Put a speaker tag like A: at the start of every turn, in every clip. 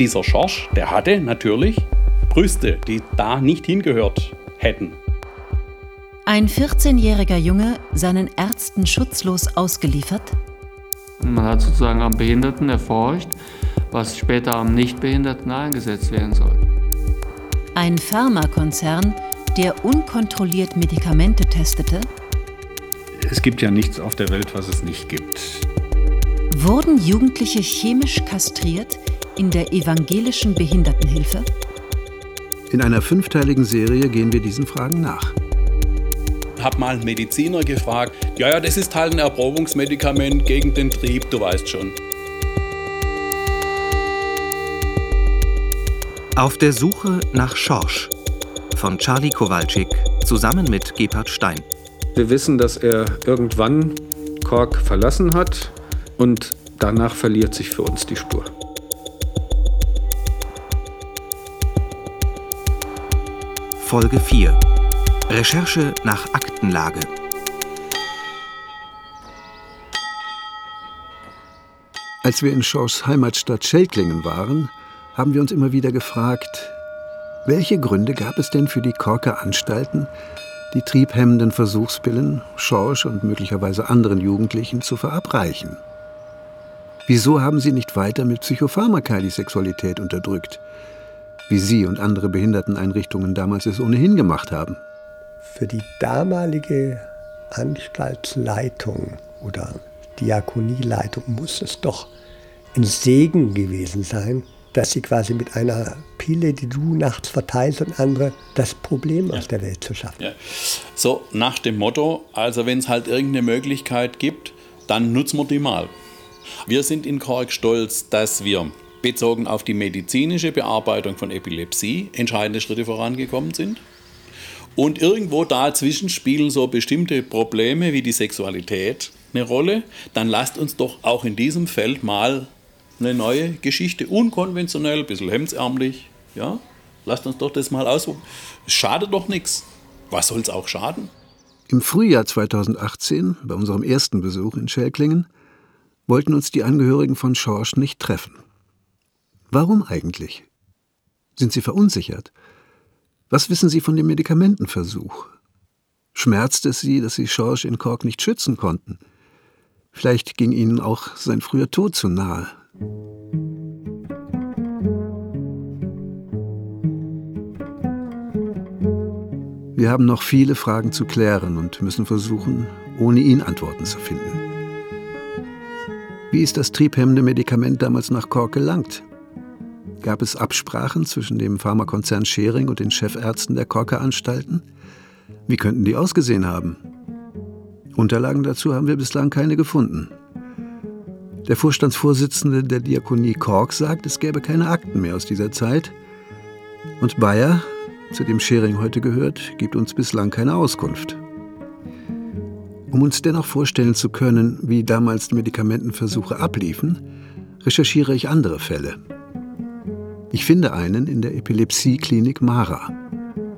A: dieser Schorsch, der hatte natürlich Brüste, die da nicht hingehört hätten.
B: Ein 14-jähriger Junge seinen Ärzten schutzlos ausgeliefert?
C: Man hat sozusagen am Behinderten erforscht, was später am Nichtbehinderten eingesetzt werden soll.
B: Ein Pharmakonzern, der unkontrolliert Medikamente testete?
D: Es gibt ja nichts auf der Welt, was es nicht gibt.
B: Wurden Jugendliche chemisch kastriert in der evangelischen Behindertenhilfe?
E: In einer fünfteiligen Serie gehen wir diesen Fragen nach.
A: Hab mal einen Mediziner gefragt, ja, ja, das ist halt ein Erprobungsmedikament gegen den Trieb, du weißt schon.
F: Auf der Suche nach Schorsch von Charlie Kowalczyk zusammen mit Gebhard Stein.
D: Wir wissen, dass er irgendwann Kork verlassen hat und danach verliert sich für uns die Spur.
F: Folge 4 Recherche nach Aktenlage.
E: Als wir in Schorschs Heimatstadt Schelklingen waren, haben wir uns immer wieder gefragt, welche Gründe gab es denn für die Korker Anstalten, die triebhemmenden Versuchspillen Schorsch und möglicherweise anderen Jugendlichen zu verabreichen? Wieso haben sie nicht weiter mit Psychopharmaka die Sexualität unterdrückt, wie Sie und andere Behinderteneinrichtungen damals es ohnehin gemacht haben?
G: Für die damalige Anstaltsleitung oder Diakonieleitung muss es doch ein Segen gewesen sein, dass sie quasi mit einer Pille, die du nachts verteilst und andere, das Problem ja. aus der Welt zu schaffen. Ja.
A: So nach dem Motto, also wenn es halt irgendeine Möglichkeit gibt, dann nutzen wir die mal. Wir sind in Kork stolz, dass wir bezogen auf die medizinische Bearbeitung von Epilepsie entscheidende Schritte vorangekommen sind. Und irgendwo dazwischen spielen so bestimmte Probleme wie die Sexualität eine Rolle. Dann lasst uns doch auch in diesem Feld mal eine neue Geschichte, unkonventionell, ein bisschen hemdsärmlich. Ja? Lasst uns doch das mal ausprobieren. Es schadet doch nichts. Was soll es auch schaden?
E: Im Frühjahr 2018, bei unserem ersten Besuch in Schelklingen, wollten uns die Angehörigen von Schorsch nicht treffen. Warum eigentlich? Sind Sie verunsichert? Was wissen Sie von dem Medikamentenversuch? Schmerzt es Sie, dass Sie Schorsch in Kork nicht schützen konnten? Vielleicht ging Ihnen auch sein früher Tod zu nahe. Wir haben noch viele Fragen zu klären und müssen versuchen, ohne ihn Antworten zu finden. Wie ist das triebhemmende Medikament damals nach Kork gelangt? Gab es Absprachen zwischen dem Pharmakonzern Schering und den Chefärzten der Korker Anstalten? Wie könnten die ausgesehen haben? Unterlagen dazu haben wir bislang keine gefunden. Der Vorstandsvorsitzende der Diakonie Kork sagt, es gäbe keine Akten mehr aus dieser Zeit. Und Bayer, zu dem Schering heute gehört, gibt uns bislang keine Auskunft. Um uns dennoch vorstellen zu können, wie damals Medikamentenversuche abliefen, recherchiere ich andere Fälle. Ich finde einen in der Epilepsieklinik Mara.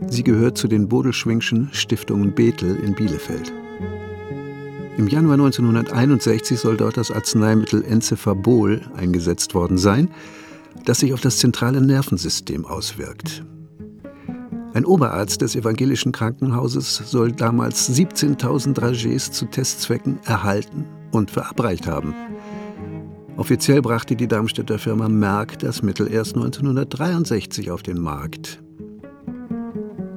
E: Sie gehört zu den Bodelschwingschen Stiftungen Bethel in Bielefeld. Im Januar 1961 soll dort das Arzneimittel Enzephabol eingesetzt worden sein, das sich auf das zentrale Nervensystem auswirkt. Ein Oberarzt des evangelischen Krankenhauses soll damals 17.000 Dragees zu Testzwecken erhalten und verabreicht haben. Offiziell brachte die Darmstädter Firma Merck das Mittel erst 1963 auf den Markt.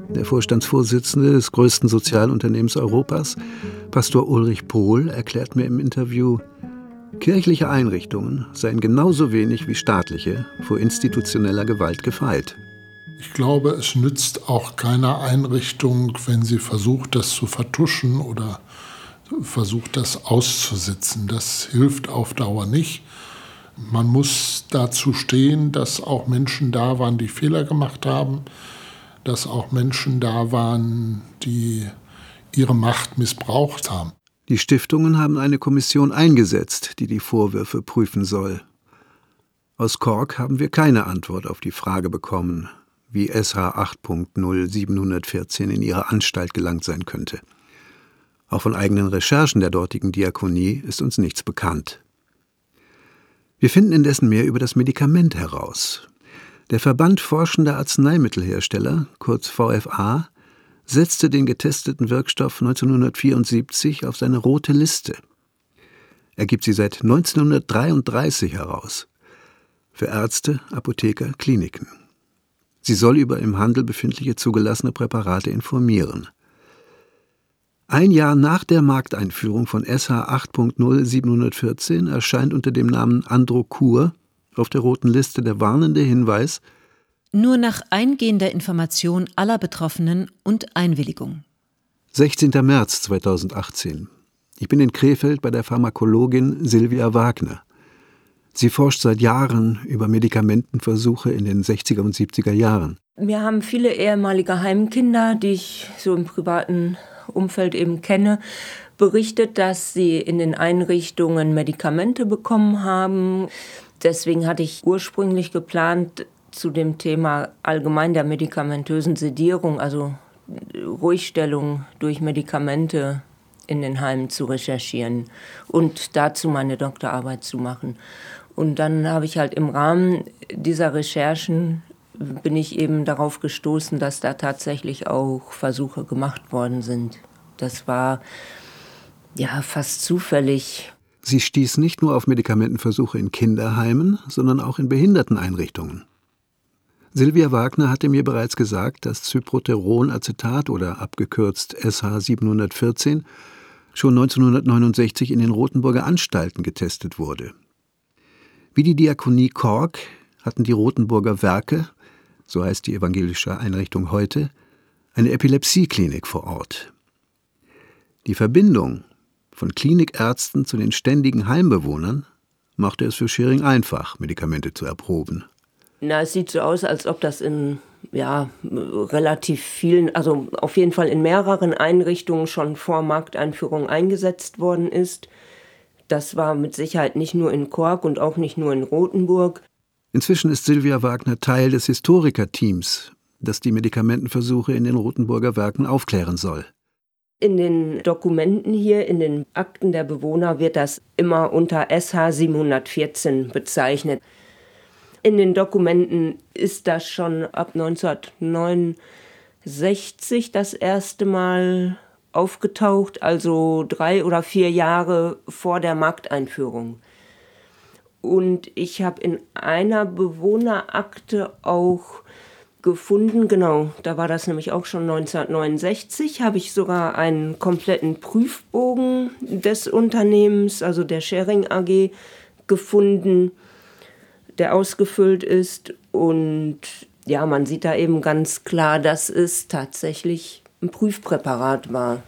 E: Der Vorstandsvorsitzende des größten Sozialunternehmens Europas, Pastor Ulrich Pohl, erklärt mir im Interview, kirchliche Einrichtungen seien genauso wenig wie staatliche vor institutioneller Gewalt gefeit.
H: Ich glaube, es nützt auch keiner Einrichtung, wenn sie versucht, das zu vertuschen oder versucht, das auszusitzen. Das hilft auf Dauer nicht. Man muss dazu stehen, dass auch Menschen da waren, die Fehler gemacht haben dass auch Menschen da waren, die ihre Macht missbraucht haben.
E: Die Stiftungen haben eine Kommission eingesetzt, die die Vorwürfe prüfen soll. Aus Kork haben wir keine Antwort auf die Frage bekommen, wie SH 8.0714 in ihre Anstalt gelangt sein könnte. Auch von eigenen Recherchen der dortigen Diakonie ist uns nichts bekannt. Wir finden indessen mehr über das Medikament heraus. Der Verband Forschender Arzneimittelhersteller, kurz VFA, setzte den getesteten Wirkstoff 1974 auf seine rote Liste. Er gibt sie seit 1933 heraus. Für Ärzte, Apotheker, Kliniken. Sie soll über im Handel befindliche zugelassene Präparate informieren. Ein Jahr nach der Markteinführung von SH 8.0714 erscheint unter dem Namen Androcur auf der roten Liste der warnende Hinweis
B: Nur nach eingehender Information aller Betroffenen und Einwilligung.
E: 16. März 2018. Ich bin in Krefeld bei der Pharmakologin Silvia Wagner. Sie forscht seit Jahren über Medikamentenversuche in den 60er und 70er Jahren.
I: Wir haben viele ehemalige Heimkinder, die ich so im privaten Umfeld eben kenne, berichtet, dass sie in den Einrichtungen Medikamente bekommen haben. Deswegen hatte ich ursprünglich geplant, zu dem Thema allgemein der medikamentösen Sedierung, also Ruhigstellung durch Medikamente in den Heimen zu recherchieren und dazu meine Doktorarbeit zu machen. Und dann habe ich halt im Rahmen dieser Recherchen bin ich eben darauf gestoßen, dass da tatsächlich auch Versuche gemacht worden sind. Das war ja fast zufällig.
E: Sie stieß nicht nur auf Medikamentenversuche in Kinderheimen, sondern auch in Behinderteneinrichtungen. Silvia Wagner hatte mir bereits gesagt, dass Cyproteronacetat oder abgekürzt SH 714 schon 1969 in den Rotenburger Anstalten getestet wurde. Wie die Diakonie Kork hatten die Rotenburger Werke, so heißt die evangelische Einrichtung heute, eine Epilepsieklinik vor Ort. Die Verbindung von Klinikärzten zu den ständigen Heimbewohnern machte es für Schering einfach, Medikamente zu erproben.
I: Na, es sieht so aus, als ob das in ja, relativ vielen, also auf jeden Fall in mehreren Einrichtungen schon vor Markteinführung eingesetzt worden ist. Das war mit Sicherheit nicht nur in Kork und auch nicht nur in Rothenburg.
E: Inzwischen ist Silvia Wagner Teil des Historikerteams, das die Medikamentenversuche in den Rotenburger Werken aufklären soll.
I: In den Dokumenten hier, in den Akten der Bewohner, wird das immer unter SH 714 bezeichnet. In den Dokumenten ist das schon ab 1969 das erste Mal aufgetaucht, also drei oder vier Jahre vor der Markteinführung. Und ich habe in einer Bewohnerakte auch gefunden, genau, da war das nämlich auch schon 1969, habe ich sogar einen kompletten Prüfbogen des Unternehmens, also der Sharing AG, gefunden, der ausgefüllt ist. Und ja, man sieht da eben ganz klar, dass es tatsächlich ein Prüfpräparat war.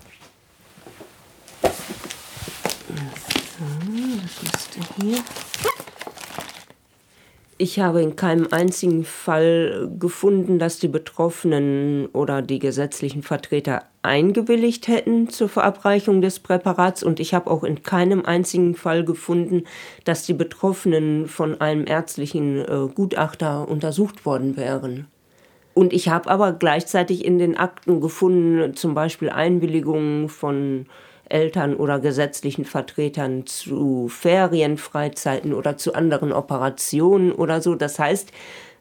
I: Ich habe in keinem einzigen Fall gefunden, dass die Betroffenen oder die gesetzlichen Vertreter eingewilligt hätten zur Verabreichung des Präparats und ich habe auch in keinem einzigen Fall gefunden, dass die Betroffenen von einem ärztlichen äh, Gutachter untersucht worden wären. Und ich habe aber gleichzeitig in den Akten gefunden, zum Beispiel Einwilligungen von Eltern oder gesetzlichen Vertretern zu Ferienfreizeiten oder zu anderen Operationen oder so. Das heißt,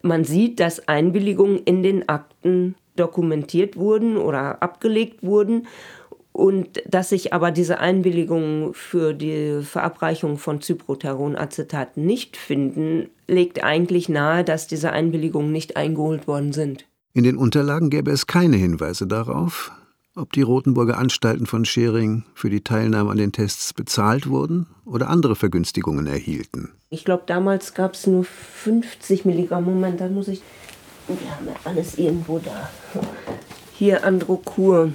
I: man sieht, dass Einwilligungen in den Akten dokumentiert wurden oder abgelegt wurden und dass sich aber diese Einwilligungen für die Verabreichung von Cyproteronacetat nicht finden, legt eigentlich nahe, dass diese Einwilligungen nicht eingeholt worden sind.
E: In den Unterlagen gäbe es keine Hinweise darauf, ob die Rotenburger Anstalten von Schering für die Teilnahme an den Tests bezahlt wurden oder andere Vergünstigungen erhielten.
I: Ich glaube, damals gab es nur 50 Milligramm. Moment, da muss ich. Wir haben ja alles irgendwo da. Hier Androkur.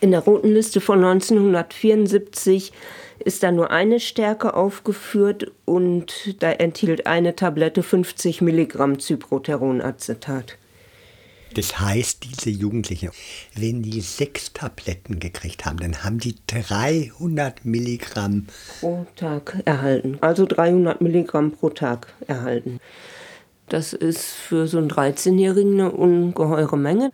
I: In der roten Liste von 1974 ist da nur eine Stärke aufgeführt und da enthielt eine Tablette 50 Milligramm Cyproteronacetat.
G: Das heißt, diese Jugendlichen, wenn die sechs Tabletten gekriegt haben, dann haben die 300 Milligramm
I: pro Tag erhalten. Also 300 Milligramm pro Tag erhalten. Das ist für so einen 13-Jährigen eine ungeheure Menge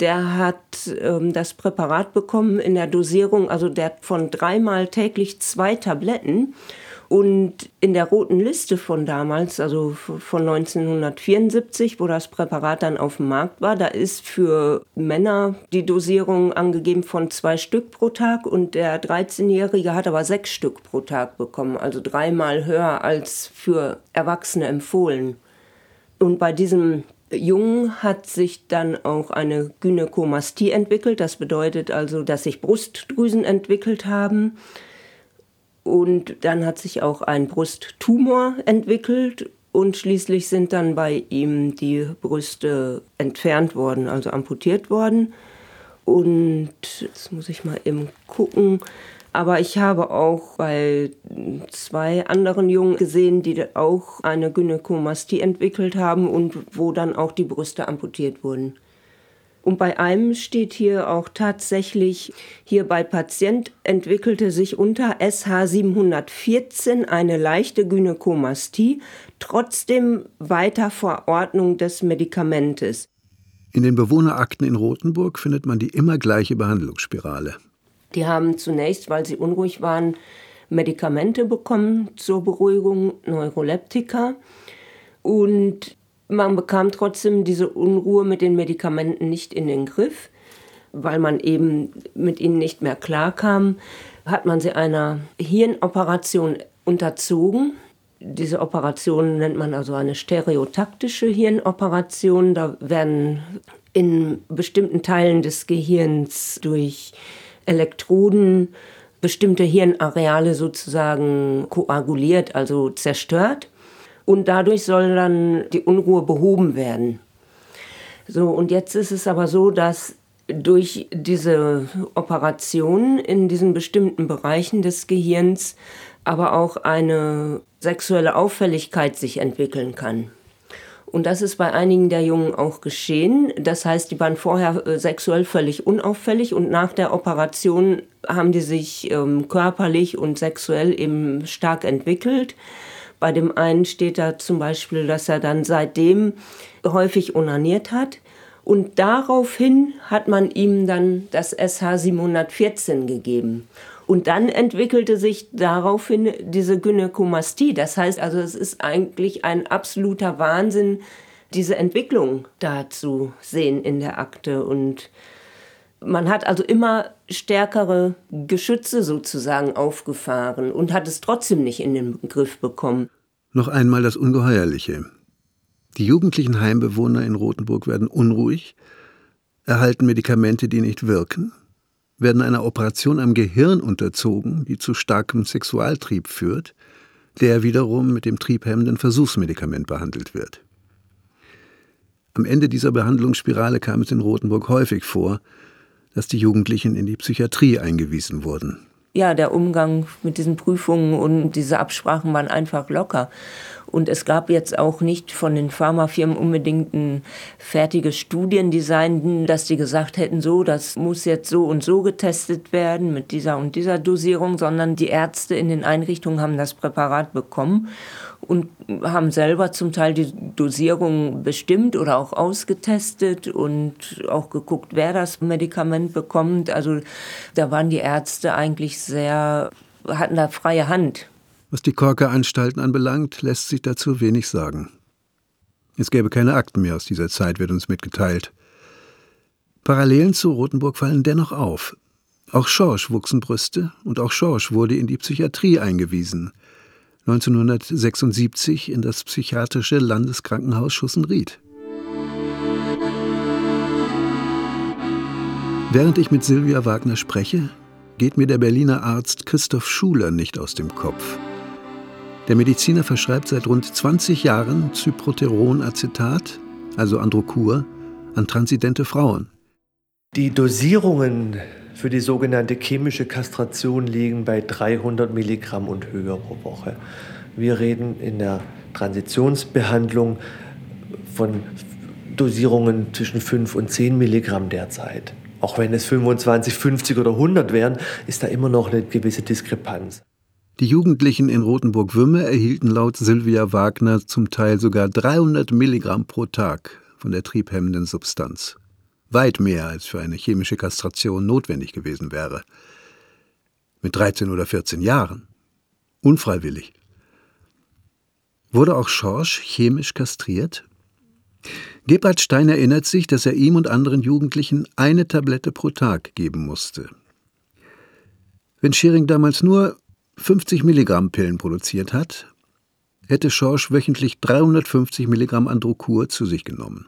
I: der hat ähm, das Präparat bekommen in der Dosierung, also der von dreimal täglich zwei Tabletten. Und in der roten Liste von damals, also von 1974, wo das Präparat dann auf dem Markt war, da ist für Männer die Dosierung angegeben von zwei Stück pro Tag und der 13-Jährige hat aber sechs Stück pro Tag bekommen, also dreimal höher als für Erwachsene empfohlen. Und bei diesem Jungen hat sich dann auch eine Gynäkomastie entwickelt. Das bedeutet also, dass sich Brustdrüsen entwickelt haben. Und dann hat sich auch ein Brusttumor entwickelt und schließlich sind dann bei ihm die Brüste entfernt worden, also amputiert worden. Und jetzt muss ich mal eben gucken. Aber ich habe auch bei zwei anderen Jungen gesehen, die auch eine Gynäkomastie entwickelt haben und wo dann auch die Brüste amputiert wurden. Und bei einem steht hier auch tatsächlich, hier bei Patient entwickelte sich unter SH 714 eine leichte Gynäkomastie, trotzdem weiter Verordnung des Medikamentes.
E: In den Bewohnerakten in Rothenburg findet man die immer gleiche Behandlungsspirale.
I: Die haben zunächst, weil sie unruhig waren, Medikamente bekommen zur Beruhigung, Neuroleptika. Und man bekam trotzdem diese Unruhe mit den Medikamenten nicht in den Griff, weil man eben mit ihnen nicht mehr klarkam. Hat man sie einer Hirnoperation unterzogen. Diese Operation nennt man also eine stereotaktische Hirnoperation. Da werden in bestimmten Teilen des Gehirns durch Elektroden bestimmte Hirnareale sozusagen koaguliert, also zerstört und dadurch soll dann die Unruhe behoben werden. So, und jetzt ist es aber so, dass durch diese Operation in diesen bestimmten Bereichen des Gehirns aber auch eine sexuelle Auffälligkeit sich entwickeln kann. Und das ist bei einigen der Jungen auch geschehen. Das heißt, die waren vorher äh, sexuell völlig unauffällig und nach der Operation haben die sich ähm, körperlich und sexuell eben stark entwickelt. Bei dem einen steht da zum Beispiel, dass er dann seitdem häufig onaniert hat. Und daraufhin hat man ihm dann das SH 714 gegeben. Und dann entwickelte sich daraufhin diese Gynäkomastie. Das heißt also, es ist eigentlich ein absoluter Wahnsinn, diese Entwicklung da zu sehen in der Akte. Und man hat also immer stärkere Geschütze sozusagen aufgefahren und hat es trotzdem nicht in den Griff bekommen.
E: Noch einmal das Ungeheuerliche. Die jugendlichen Heimbewohner in Rothenburg werden unruhig, erhalten Medikamente, die nicht wirken, werden einer Operation am Gehirn unterzogen, die zu starkem Sexualtrieb führt, der wiederum mit dem triebhemmenden Versuchsmedikament behandelt wird. Am Ende dieser Behandlungsspirale kam es in Rothenburg häufig vor, dass die Jugendlichen in die Psychiatrie eingewiesen wurden.
I: Ja, der Umgang mit diesen Prüfungen und diese Absprachen waren einfach locker. Und es gab jetzt auch nicht von den Pharmafirmen unbedingt ein fertiges Studiendesign, dass die gesagt hätten, so, das muss jetzt so und so getestet werden mit dieser und dieser Dosierung, sondern die Ärzte in den Einrichtungen haben das Präparat bekommen und haben selber zum Teil die Dosierung bestimmt oder auch ausgetestet und auch geguckt, wer das Medikament bekommt. Also da waren die Ärzte eigentlich sehr, hatten da freie Hand.
E: Was die Korker-Anstalten anbelangt, lässt sich dazu wenig sagen. Es gäbe keine Akten mehr aus dieser Zeit, wird uns mitgeteilt. Parallelen zu Rothenburg fallen dennoch auf. Auch Schorsch wuchsen Brüste und auch Schorsch wurde in die Psychiatrie eingewiesen. 1976 in das psychiatrische Landeskrankenhaus Schussenried. Während ich mit Silvia Wagner spreche, geht mir der Berliner Arzt Christoph Schuler nicht aus dem Kopf. Der Mediziner verschreibt seit rund 20 Jahren Cyproteronacetat, also Androkur, an transidente Frauen.
J: Die Dosierungen für die sogenannte chemische Kastration liegen bei 300 Milligramm und höher pro Woche. Wir reden in der Transitionsbehandlung von Dosierungen zwischen 5 und 10 Milligramm derzeit. Auch wenn es 25, 50 oder 100 wären, ist da immer noch eine gewisse Diskrepanz.
E: Die Jugendlichen in Rothenburg-Wümme erhielten laut Sylvia Wagner zum Teil sogar 300 Milligramm pro Tag von der triebhemmenden Substanz. Weit mehr als für eine chemische Kastration notwendig gewesen wäre. Mit 13 oder 14 Jahren. Unfreiwillig. Wurde auch Schorsch chemisch kastriert? Gebhard Stein erinnert sich, dass er ihm und anderen Jugendlichen eine Tablette pro Tag geben musste. Wenn Schering damals nur 50 Milligramm Pillen produziert hat, hätte Schorsch wöchentlich 350 Milligramm Androkur zu sich genommen.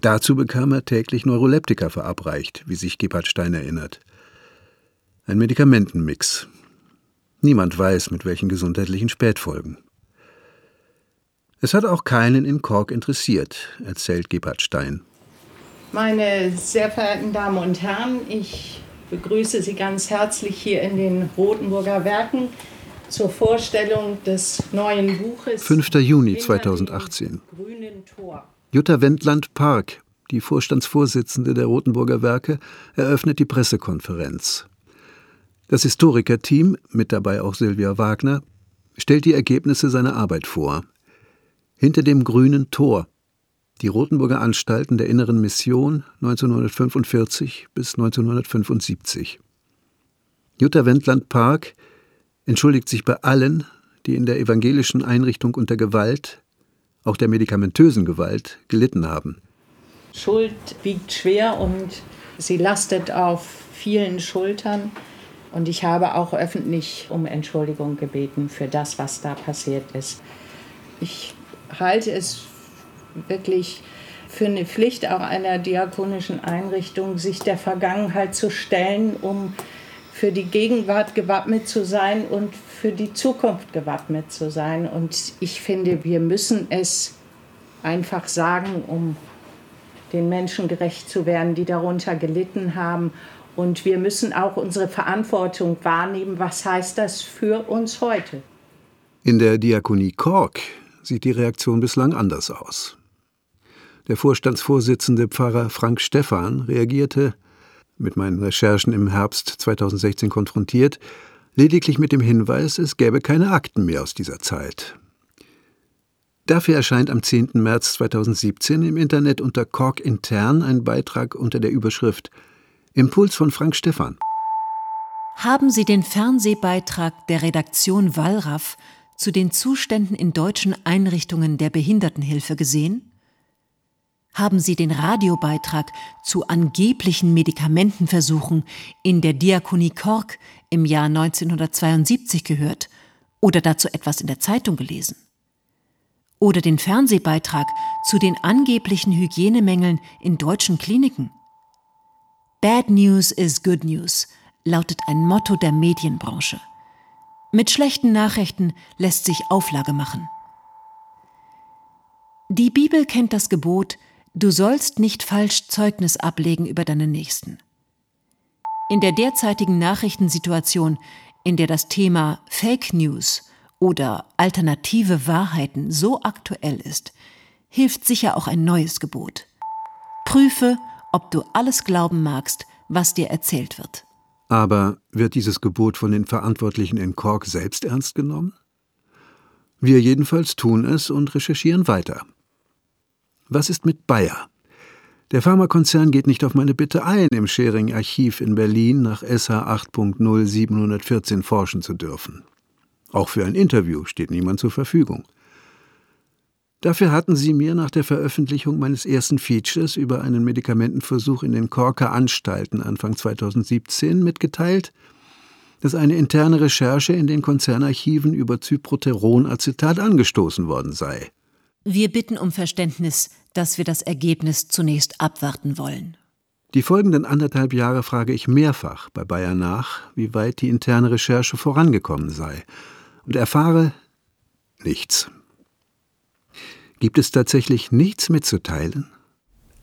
E: Dazu bekam er täglich Neuroleptika verabreicht, wie sich Gebhard Stein erinnert. Ein Medikamentenmix. Niemand weiß, mit welchen gesundheitlichen Spätfolgen. Es hat auch keinen in Kork interessiert, erzählt Gebhard Stein.
K: Meine sehr verehrten Damen und Herren, ich begrüße Sie ganz herzlich hier in den Rotenburger Werken zur Vorstellung des neuen Buches
E: 5. Juni 2018. Jutta Wendland Park, die Vorstandsvorsitzende der Rotenburger Werke, eröffnet die Pressekonferenz. Das Historikerteam, mit dabei auch Silvia Wagner, stellt die Ergebnisse seiner Arbeit vor. Hinter dem grünen Tor. Die Rotenburger Anstalten der Inneren Mission 1945 bis 1975. Jutta Wendland Park entschuldigt sich bei allen, die in der evangelischen Einrichtung unter Gewalt, auch der medikamentösen Gewalt, gelitten haben.
K: Schuld wiegt schwer und sie lastet auf vielen Schultern. Und ich habe auch öffentlich um Entschuldigung gebeten für das, was da passiert ist. Ich halte es wirklich für eine Pflicht auch einer diakonischen Einrichtung, sich der Vergangenheit zu stellen, um für die Gegenwart gewappnet zu sein und für die Zukunft gewappnet zu sein. Und ich finde, wir müssen es einfach sagen, um den Menschen gerecht zu werden, die darunter gelitten haben. Und wir müssen auch unsere Verantwortung wahrnehmen. Was heißt das für uns heute?
E: In der Diakonie Kork sieht die Reaktion bislang anders aus. Der Vorstandsvorsitzende Pfarrer Frank Stephan reagierte, mit meinen Recherchen im Herbst 2016 konfrontiert, lediglich mit dem Hinweis, es gäbe keine Akten mehr aus dieser Zeit. Dafür erscheint am 10. März 2017 im Internet unter Kork intern ein Beitrag unter der Überschrift Impuls von Frank Stephan.
B: Haben Sie den Fernsehbeitrag der Redaktion Wallraff zu den Zuständen in deutschen Einrichtungen der Behindertenhilfe gesehen? Haben Sie den Radiobeitrag zu angeblichen Medikamentenversuchen in der Diakonie Kork im Jahr 1972 gehört oder dazu etwas in der Zeitung gelesen? Oder den Fernsehbeitrag zu den angeblichen Hygienemängeln in deutschen Kliniken? Bad News is Good News lautet ein Motto der Medienbranche. Mit schlechten Nachrichten lässt sich Auflage machen. Die Bibel kennt das Gebot, du sollst nicht falsch Zeugnis ablegen über deinen Nächsten. In der derzeitigen Nachrichtensituation, in der das Thema Fake News oder alternative Wahrheiten so aktuell ist, hilft sicher auch ein neues Gebot. Prüfe, ob du alles glauben magst, was dir erzählt wird.
E: Aber wird dieses Gebot von den Verantwortlichen in Kork selbst ernst genommen? Wir jedenfalls tun es und recherchieren weiter. Was ist mit Bayer? Der Pharmakonzern geht nicht auf meine Bitte ein, im Schering-Archiv in Berlin nach SH 8.0714 forschen zu dürfen. Auch für ein Interview steht niemand zur Verfügung. Dafür hatten sie mir nach der Veröffentlichung meines ersten Features über einen Medikamentenversuch in den Korker Anstalten Anfang 2017 mitgeteilt, dass eine interne Recherche in den Konzernarchiven über Cyproteronacetat angestoßen worden sei.
B: Wir bitten um Verständnis, dass wir das Ergebnis zunächst abwarten wollen.
E: Die folgenden anderthalb Jahre frage ich mehrfach bei Bayer nach, wie weit die interne Recherche vorangekommen sei, und erfahre nichts. Gibt es tatsächlich nichts mitzuteilen?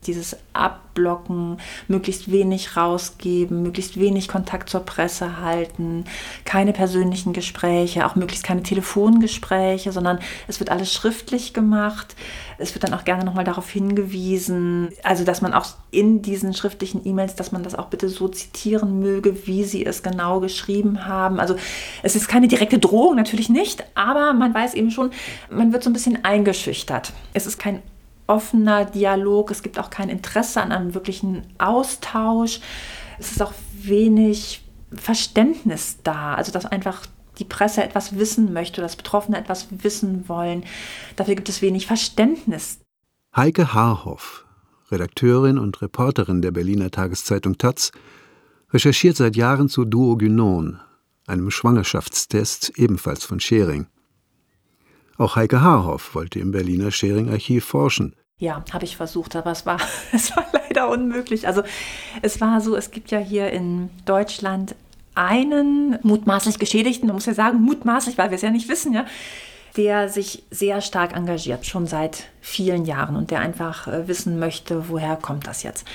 L: Dieses Abblocken, möglichst wenig rausgeben, möglichst wenig Kontakt zur Presse halten, keine persönlichen Gespräche, auch möglichst keine Telefongespräche, sondern es wird alles schriftlich gemacht. Es wird dann auch gerne nochmal darauf hingewiesen, also dass man auch in diesen schriftlichen E-Mails, dass man das auch bitte so zitieren möge, wie sie es genau geschrieben haben. Also es ist keine direkte Drohung, natürlich nicht, aber man weiß eben schon, man wird so ein bisschen eingeschüchtert. Es ist kein offener Dialog, es gibt auch kein Interesse an einem wirklichen Austausch. Es ist auch wenig Verständnis da, also dass einfach die Presse etwas wissen möchte, dass Betroffene etwas wissen wollen. Dafür gibt es wenig Verständnis.
E: Heike Haarhoff, Redakteurin und Reporterin der Berliner Tageszeitung Taz, recherchiert seit Jahren zu Duogynon, einem Schwangerschaftstest ebenfalls von Schering. Auch Heike Haarhoff wollte im Berliner Schering-Archiv forschen.
L: Ja, habe ich versucht, aber es war, es war leider unmöglich. Also es war so, es gibt ja hier in Deutschland einen mutmaßlich Geschädigten, man muss ja sagen, mutmaßlich, weil wir es ja nicht wissen, ja, der sich sehr stark engagiert, schon seit vielen Jahren und der einfach äh, wissen möchte, woher kommt das jetzt.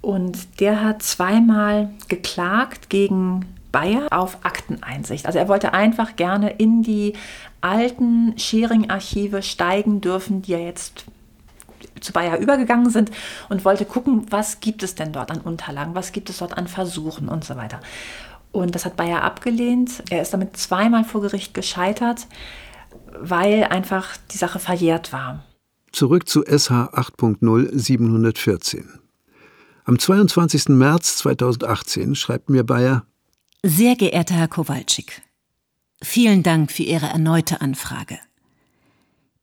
L: Und der hat zweimal geklagt gegen Bayer auf Akteneinsicht. Also er wollte einfach gerne in die alten Schering-Archive steigen dürfen, die ja jetzt zu Bayer übergegangen sind und wollte gucken, was gibt es denn dort an Unterlagen, was gibt es dort an Versuchen und so weiter. Und das hat Bayer abgelehnt. Er ist damit zweimal vor Gericht gescheitert, weil einfach die Sache verjährt war.
E: Zurück zu SH 8.0 714. Am 22. März 2018 schreibt mir Bayer
B: Sehr geehrter Herr Kowalczyk, vielen Dank für Ihre erneute Anfrage.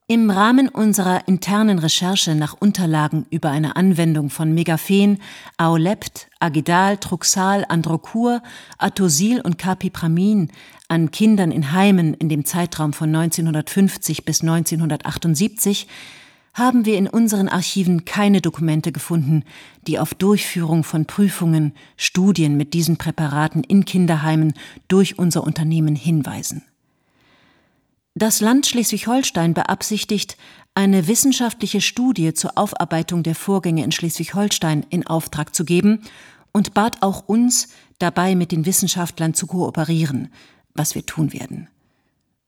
B: Im Rahmen unserer internen Recherche nach Unterlagen über eine Anwendung von Megaphen, Aolept, Agidal, Truxal, Androcur, Atosil und Capipramin an Kindern in Heimen in dem Zeitraum von 1950 bis 1978 haben wir in unseren Archiven keine Dokumente gefunden, die auf Durchführung von Prüfungen, Studien mit diesen Präparaten in Kinderheimen durch unser Unternehmen hinweisen. Das Land Schleswig-Holstein beabsichtigt, eine wissenschaftliche Studie zur Aufarbeitung der Vorgänge in Schleswig-Holstein in Auftrag zu geben und bat auch uns, dabei mit den Wissenschaftlern zu kooperieren, was wir tun werden.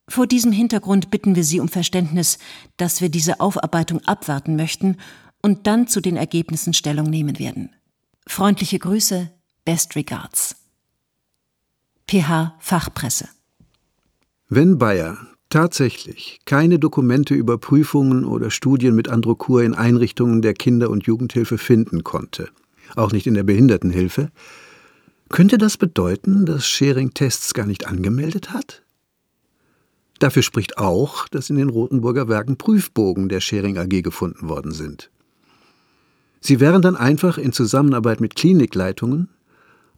B: Vor diesem Hintergrund bitten wir Sie um Verständnis, dass wir diese Aufarbeitung abwarten möchten und dann zu den Ergebnissen Stellung nehmen werden. Freundliche Grüße, Best Regards. PH Fachpresse.
E: Wenn Bayer tatsächlich keine Dokumente über Prüfungen oder Studien mit Androkur in Einrichtungen der Kinder- und Jugendhilfe finden konnte, auch nicht in der Behindertenhilfe, könnte das bedeuten, dass Schering Tests gar nicht angemeldet hat? Dafür spricht auch, dass in den Rotenburger Werken Prüfbogen der Schering AG gefunden worden sind. Sie wären dann einfach in Zusammenarbeit mit Klinikleitungen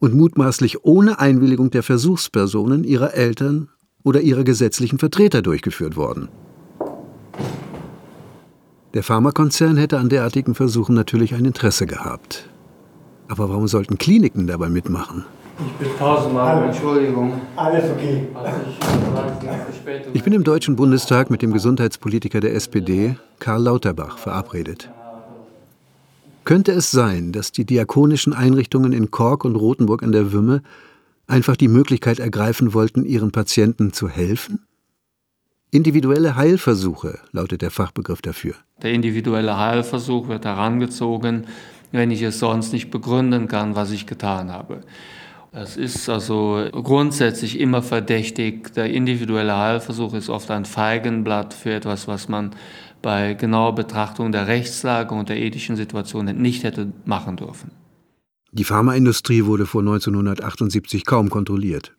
E: und mutmaßlich ohne Einwilligung der Versuchspersonen ihrer Eltern oder ihrer gesetzlichen Vertreter durchgeführt worden. Der Pharmakonzern hätte an derartigen Versuchen natürlich ein Interesse gehabt. Aber warum sollten Kliniken dabei mitmachen?
C: Ich bin tausendmal, Entschuldigung.
G: Alles okay.
E: Ich bin im Deutschen Bundestag mit dem Gesundheitspolitiker der SPD, Karl Lauterbach, verabredet. Könnte es sein, dass die diakonischen Einrichtungen in Kork und Rothenburg an der Wümme einfach die Möglichkeit ergreifen wollten, ihren Patienten zu helfen? Individuelle Heilversuche lautet der Fachbegriff dafür.
C: Der individuelle Heilversuch wird herangezogen, wenn ich es sonst nicht begründen kann, was ich getan habe. Es ist also grundsätzlich immer verdächtig. Der individuelle Heilversuch ist oft ein Feigenblatt für etwas, was man bei genauer Betrachtung der Rechtslage und der ethischen Situation nicht hätte machen dürfen.
E: Die Pharmaindustrie wurde vor 1978 kaum kontrolliert.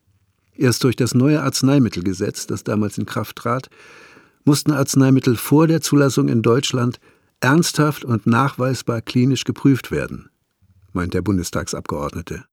E: Erst durch das neue Arzneimittelgesetz, das damals in Kraft trat, mussten Arzneimittel vor der Zulassung in Deutschland ernsthaft und nachweisbar klinisch geprüft werden, meint der Bundestagsabgeordnete.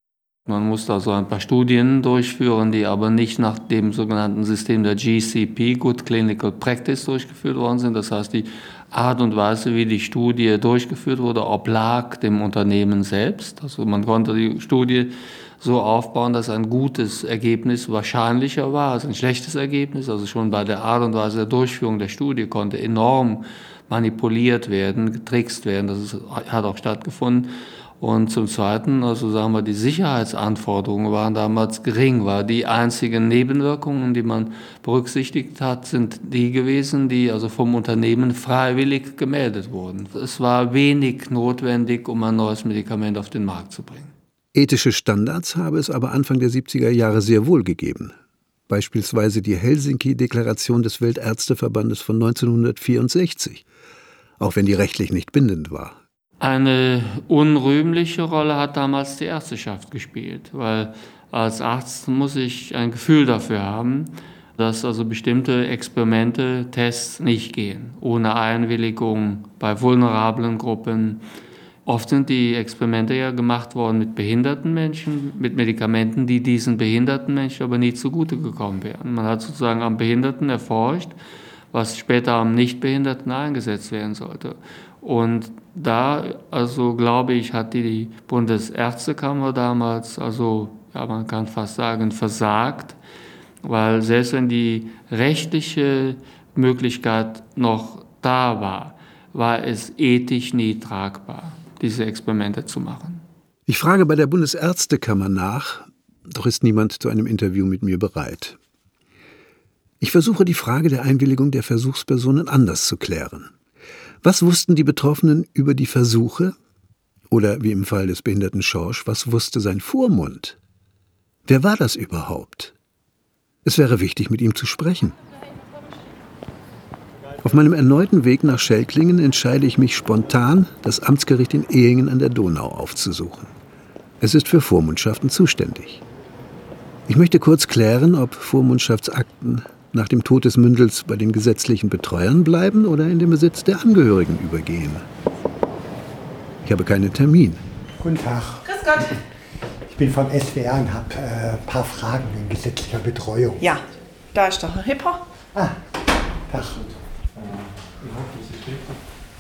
C: Man musste also ein paar Studien durchführen, die aber nicht nach dem sogenannten System der GCP, Good Clinical Practice, durchgeführt worden sind. Das heißt, die Art und Weise, wie die Studie durchgeführt wurde, oblag dem Unternehmen selbst. Also man konnte die Studie so aufbauen, dass ein gutes Ergebnis wahrscheinlicher war als ein schlechtes Ergebnis. Also schon bei der Art und Weise der Durchführung der Studie konnte enorm manipuliert werden, getrickst werden. Das ist, hat auch stattgefunden. Und zum Zweiten, also sagen wir, die Sicherheitsanforderungen waren damals gering, weil die einzigen Nebenwirkungen, die man berücksichtigt hat, sind die gewesen, die also vom Unternehmen freiwillig gemeldet wurden. Es war wenig notwendig, um ein neues Medikament auf den Markt zu bringen.
E: Ethische Standards habe es aber Anfang der 70er Jahre sehr wohl gegeben. Beispielsweise die Helsinki-Deklaration des Weltärzteverbandes von 1964, auch wenn die rechtlich nicht bindend war.
C: Eine unrühmliche Rolle hat damals die Ärzteschaft gespielt, weil als Arzt muss ich ein Gefühl dafür haben, dass also bestimmte Experimente, Tests nicht gehen, ohne Einwilligung bei vulnerablen Gruppen. Oft sind die Experimente ja gemacht worden mit behinderten Menschen, mit Medikamenten, die diesen behinderten Menschen aber nicht zugute gekommen wären. Man hat sozusagen am Behinderten erforscht, was später am Nichtbehinderten eingesetzt werden sollte. Und da, also glaube ich, hat die Bundesärztekammer damals, also ja, man kann fast sagen, versagt, weil selbst wenn die rechtliche Möglichkeit noch da war, war es ethisch nie tragbar, diese Experimente zu machen.
E: Ich frage bei der Bundesärztekammer nach, doch ist niemand zu einem Interview mit mir bereit. Ich versuche die Frage der Einwilligung der Versuchspersonen anders zu klären. Was wussten die Betroffenen über die Versuche? Oder wie im Fall des behinderten Schorsch, was wusste sein Vormund? Wer war das überhaupt? Es wäre wichtig, mit ihm zu sprechen. Auf meinem erneuten Weg nach Schelklingen entscheide ich mich spontan, das Amtsgericht in Ehingen an der Donau aufzusuchen. Es ist für Vormundschaften zuständig. Ich möchte kurz klären, ob Vormundschaftsakten nach dem Tod des Mündels bei den gesetzlichen Betreuern bleiben oder in den Besitz der Angehörigen übergehen. Ich habe keinen Termin.
G: Guten Tag.
L: Grüß Gott.
G: Ich bin vom SWR und habe äh, ein paar Fragen wegen gesetzlicher Betreuung.
L: Ja, da ist doch ein Hipper.
G: Ah, Tag.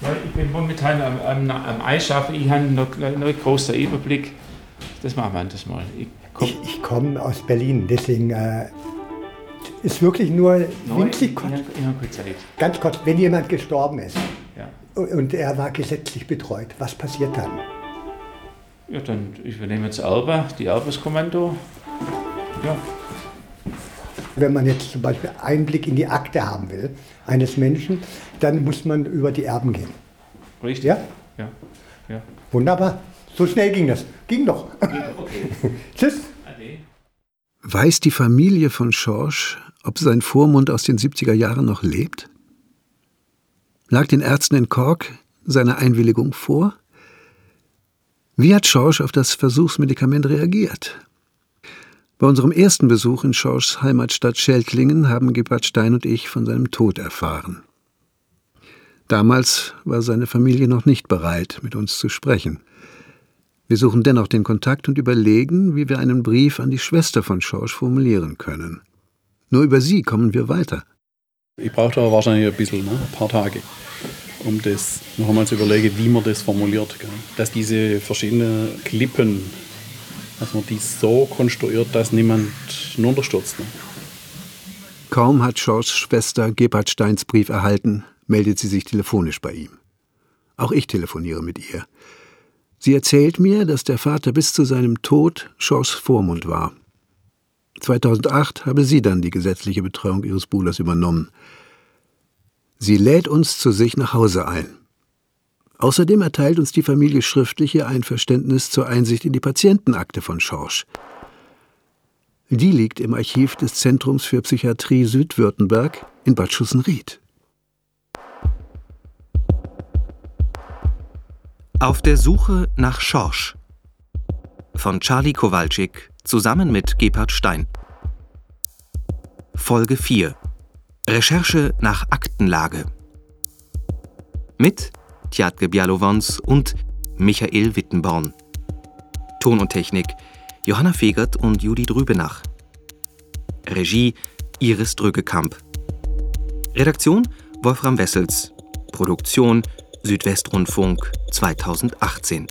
M: Ja, ich bin momentan am, am, am Einschaffen, ich habe noch, noch einen großen Überblick. Das machen wir anders mal.
G: Ich komme komm aus Berlin, deswegen äh, ist wirklich nur winzig kurz. Ganz kurz, wenn jemand gestorben ist
M: ja.
G: und er war gesetzlich betreut, was passiert dann?
M: Ja, dann übernehmen wir das Erbe, die Erbeskommando. Ja.
G: Wenn man jetzt zum Beispiel Einblick in die Akte haben will eines Menschen, dann muss man über die Erben gehen.
M: Richtig?
G: Ja?
M: Ja. ja.
G: Wunderbar. So schnell ging das. Ging doch.
M: Okay.
G: Tschüss.
M: Ade.
E: Weiß die Familie von Schorsch, ob sein Vormund aus den 70er Jahren noch lebt? Lag den Ärzten in Kork seine Einwilligung vor? Wie hat Schorsch auf das Versuchsmedikament reagiert? Bei unserem ersten Besuch in Schorschs Heimatstadt Schelklingen haben Gebhard Stein und ich von seinem Tod erfahren. Damals war seine Familie noch nicht bereit, mit uns zu sprechen. Wir suchen dennoch den Kontakt und überlegen, wie wir einen Brief an die Schwester von Schorsch formulieren können. Nur über sie kommen wir weiter.
A: Ich brauche da wahrscheinlich ein bisschen, ne? ein paar Tage, um das noch einmal zu überlegen, wie man das formuliert. Gell? Dass diese verschiedenen Klippen, dass man die so konstruiert, dass niemand runterstürzt. Ne?
E: Kaum hat Schorschs Schwester Gebhard Steins Brief erhalten, meldet sie sich telefonisch bei ihm. Auch ich telefoniere mit ihr. Sie erzählt mir, dass der Vater bis zu seinem Tod Schorschs Vormund war. 2008 habe sie dann die gesetzliche Betreuung ihres Bruders übernommen. Sie lädt uns zu sich nach Hause ein. Außerdem erteilt uns die Familie schriftliche Einverständnis zur Einsicht in die Patientenakte von Schorsch. Die liegt im Archiv des Zentrums für Psychiatrie Südwürttemberg in Bad Schussenried.
F: Auf der Suche nach Schorsch von Charlie Kowalczyk zusammen mit Gebhard Stein. Folge 4 Recherche nach Aktenlage mit Tjatke Bialowons und Michael Wittenborn. Ton und Technik Johanna Fegert und Judith Rübenach. Regie Iris Drüggekamp. Redaktion Wolfram Wessels. Produktion Südwestrundfunk 2018